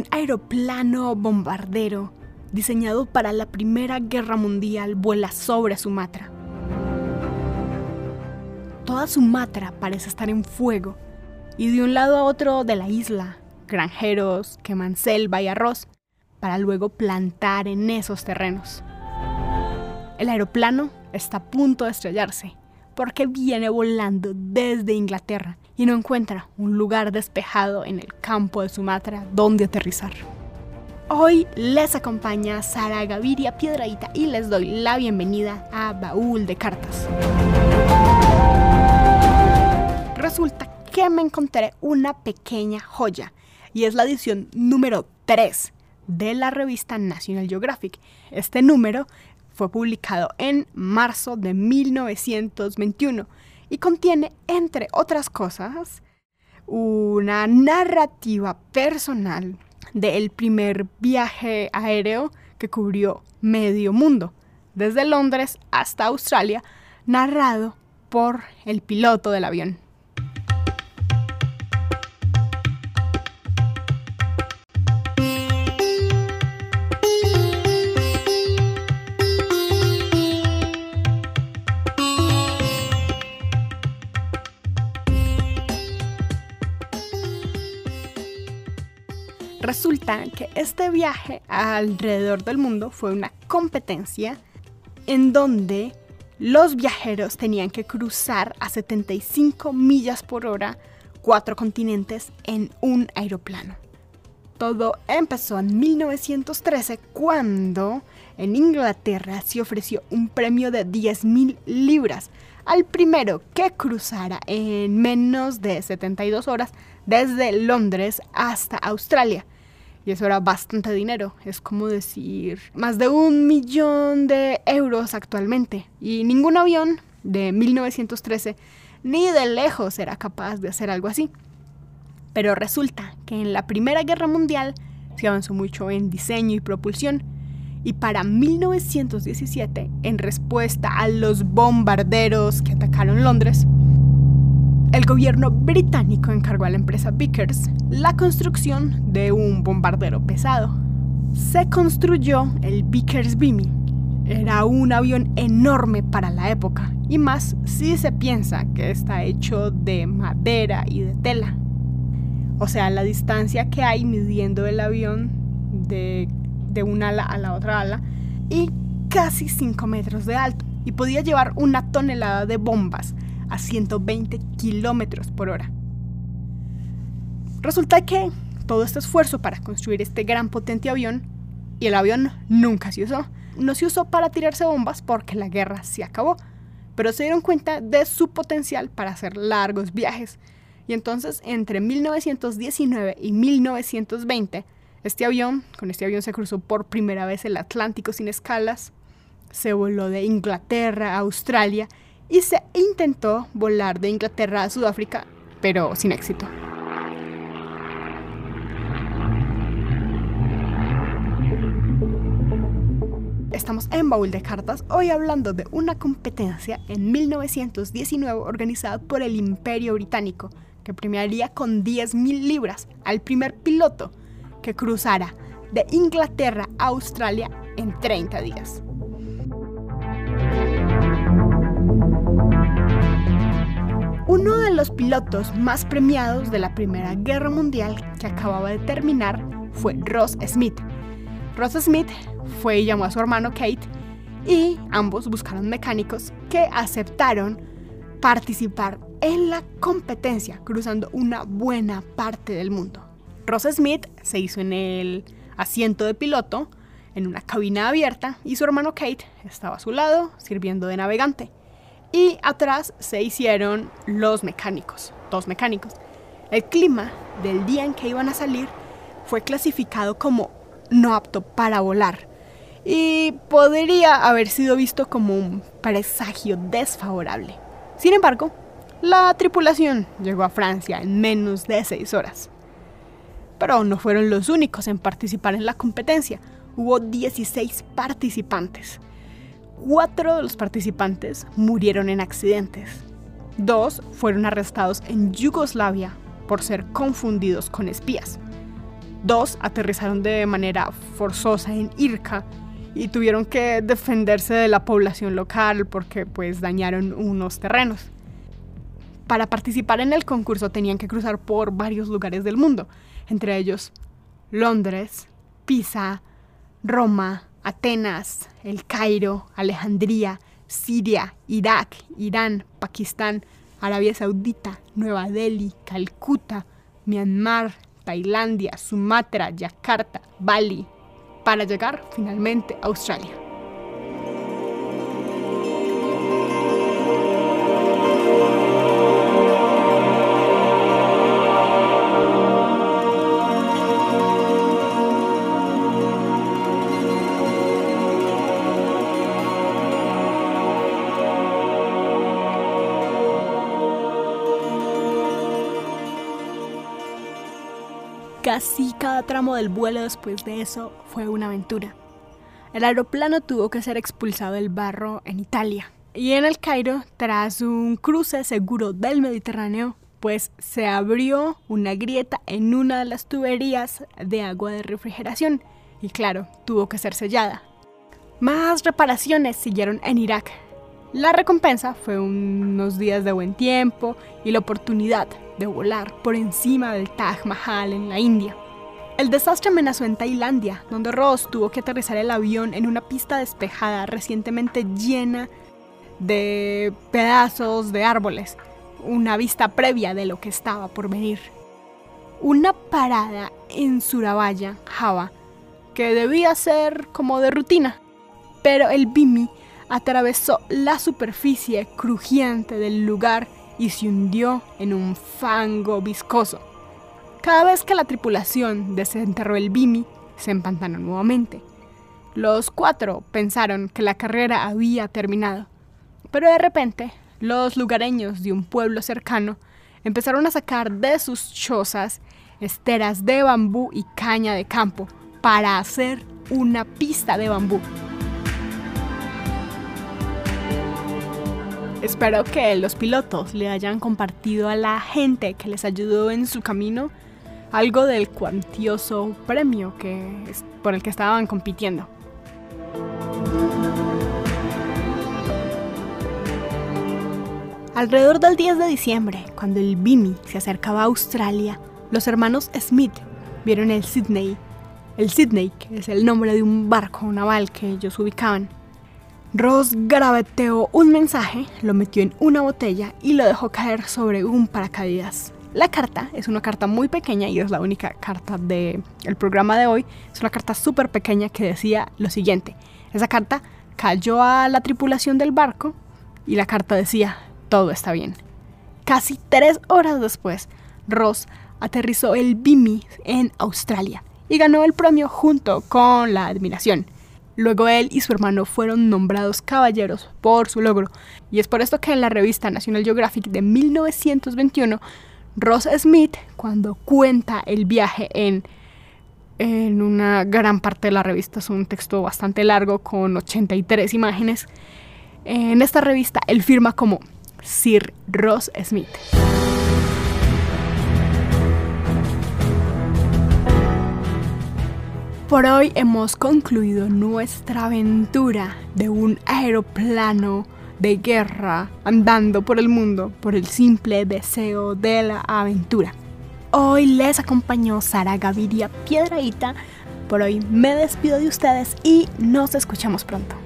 un aeroplano bombardero diseñado para la Primera Guerra Mundial vuela sobre Sumatra. Toda Sumatra parece estar en fuego y de un lado a otro de la isla, granjeros queman selva y arroz para luego plantar en esos terrenos. El aeroplano está a punto de estrellarse porque viene volando desde Inglaterra y no encuentra un lugar despejado en el campo de Sumatra donde aterrizar. Hoy les acompaña Sara Gaviria Piedradita y les doy la bienvenida a Baúl de Cartas. Resulta que me encontré una pequeña joya y es la edición número 3 de la revista National Geographic. Este número fue publicado en marzo de 1921 y contiene, entre otras cosas, una narrativa personal del primer viaje aéreo que cubrió medio mundo, desde Londres hasta Australia, narrado por el piloto del avión. Resulta que este viaje alrededor del mundo fue una competencia en donde los viajeros tenían que cruzar a 75 millas por hora cuatro continentes en un aeroplano. Todo empezó en 1913 cuando en Inglaterra se ofreció un premio de 10.000 libras al primero que cruzara en menos de 72 horas desde Londres hasta Australia. Y eso era bastante dinero, es como decir más de un millón de euros actualmente. Y ningún avión de 1913 ni de lejos era capaz de hacer algo así. Pero resulta que en la Primera Guerra Mundial se avanzó mucho en diseño y propulsión. Y para 1917, en respuesta a los bombarderos que atacaron Londres, el gobierno británico encargó a la empresa Vickers la construcción de un bombardero pesado. Se construyó el Vickers Beamy. Era un avión enorme para la época, y más si se piensa que está hecho de madera y de tela. O sea, la distancia que hay midiendo el avión de, de un ala a la otra ala y casi 5 metros de alto. Y podía llevar una tonelada de bombas a 120 kilómetros por hora. Resulta que todo este esfuerzo para construir este gran potente avión, y el avión nunca se usó, no se usó para tirarse bombas porque la guerra se acabó, pero se dieron cuenta de su potencial para hacer largos viajes. Y entonces, entre 1919 y 1920, este avión, con este avión se cruzó por primera vez el Atlántico sin escalas, se voló de Inglaterra a Australia y se intentó volar de Inglaterra a Sudáfrica, pero sin éxito. Estamos en Baúl de Cartas, hoy hablando de una competencia en 1919 organizada por el Imperio Británico, que premiaría con 10.000 libras al primer piloto que cruzara de Inglaterra a Australia en 30 días. Uno de los pilotos más premiados de la Primera Guerra Mundial que acababa de terminar fue Ross Smith. Ross Smith fue y llamó a su hermano Kate y ambos buscaron mecánicos que aceptaron participar en la competencia cruzando una buena parte del mundo. Ross Smith se hizo en el asiento de piloto en una cabina abierta y su hermano Kate estaba a su lado sirviendo de navegante y atrás se hicieron los mecánicos, dos mecánicos. El clima del día en que iban a salir fue clasificado como no apto para volar y podría haber sido visto como un presagio desfavorable. Sin embargo, la tripulación llegó a Francia en menos de seis horas. Pero no fueron los únicos en participar en la competencia. Hubo 16 participantes. Cuatro de los participantes murieron en accidentes. Dos fueron arrestados en Yugoslavia por ser confundidos con espías. Dos aterrizaron de manera forzosa en Irka y tuvieron que defenderse de la población local porque pues dañaron unos terrenos. Para participar en el concurso tenían que cruzar por varios lugares del mundo, entre ellos Londres, Pisa, Roma, Atenas, El Cairo, Alejandría, Siria, Irak, Irán, Pakistán, Arabia Saudita, Nueva Delhi, Calcuta, Myanmar, Tailandia, Sumatra, Yakarta, Bali, para llegar finalmente a Australia. Casi cada tramo del vuelo después de eso fue una aventura. El aeroplano tuvo que ser expulsado del barro en Italia. Y en el Cairo, tras un cruce seguro del Mediterráneo, pues se abrió una grieta en una de las tuberías de agua de refrigeración. Y claro, tuvo que ser sellada. Más reparaciones siguieron en Irak. La recompensa fue unos días de buen tiempo y la oportunidad de volar por encima del Taj Mahal en la India. El desastre amenazó en Tailandia, donde Ross tuvo que aterrizar el avión en una pista despejada recientemente llena de pedazos de árboles, una vista previa de lo que estaba por venir. Una parada en Surabaya, Java, que debía ser como de rutina, pero el Bimi atravesó la superficie crujiente del lugar y se hundió en un fango viscoso. Cada vez que la tripulación desenterró el Bimi, se empantanó nuevamente. Los cuatro pensaron que la carrera había terminado, pero de repente los lugareños de un pueblo cercano empezaron a sacar de sus chozas esteras de bambú y caña de campo para hacer una pista de bambú. Espero que los pilotos le hayan compartido a la gente que les ayudó en su camino algo del cuantioso premio que, por el que estaban compitiendo. Alrededor del 10 de diciembre, cuando el Bimi se acercaba a Australia, los hermanos Smith vieron el Sydney. El Sydney, que es el nombre de un barco naval que ellos ubicaban. Ross graveteó un mensaje, lo metió en una botella y lo dejó caer sobre un paracaídas. La carta es una carta muy pequeña y es la única carta del programa de hoy. Es una carta súper pequeña que decía lo siguiente. Esa carta cayó a la tripulación del barco y la carta decía, todo está bien. Casi tres horas después, Ross aterrizó el Bimi en Australia y ganó el premio junto con la admiración. Luego él y su hermano fueron nombrados caballeros por su logro, y es por esto que en la revista National Geographic de 1921, Ross Smith, cuando cuenta el viaje en, en una gran parte de la revista, es un texto bastante largo con 83 imágenes, en esta revista él firma como Sir Ross Smith. Por hoy hemos concluido nuestra aventura de un aeroplano de guerra andando por el mundo por el simple deseo de la aventura. Hoy les acompañó Sara Gaviria Piedraíta. Por hoy me despido de ustedes y nos escuchamos pronto.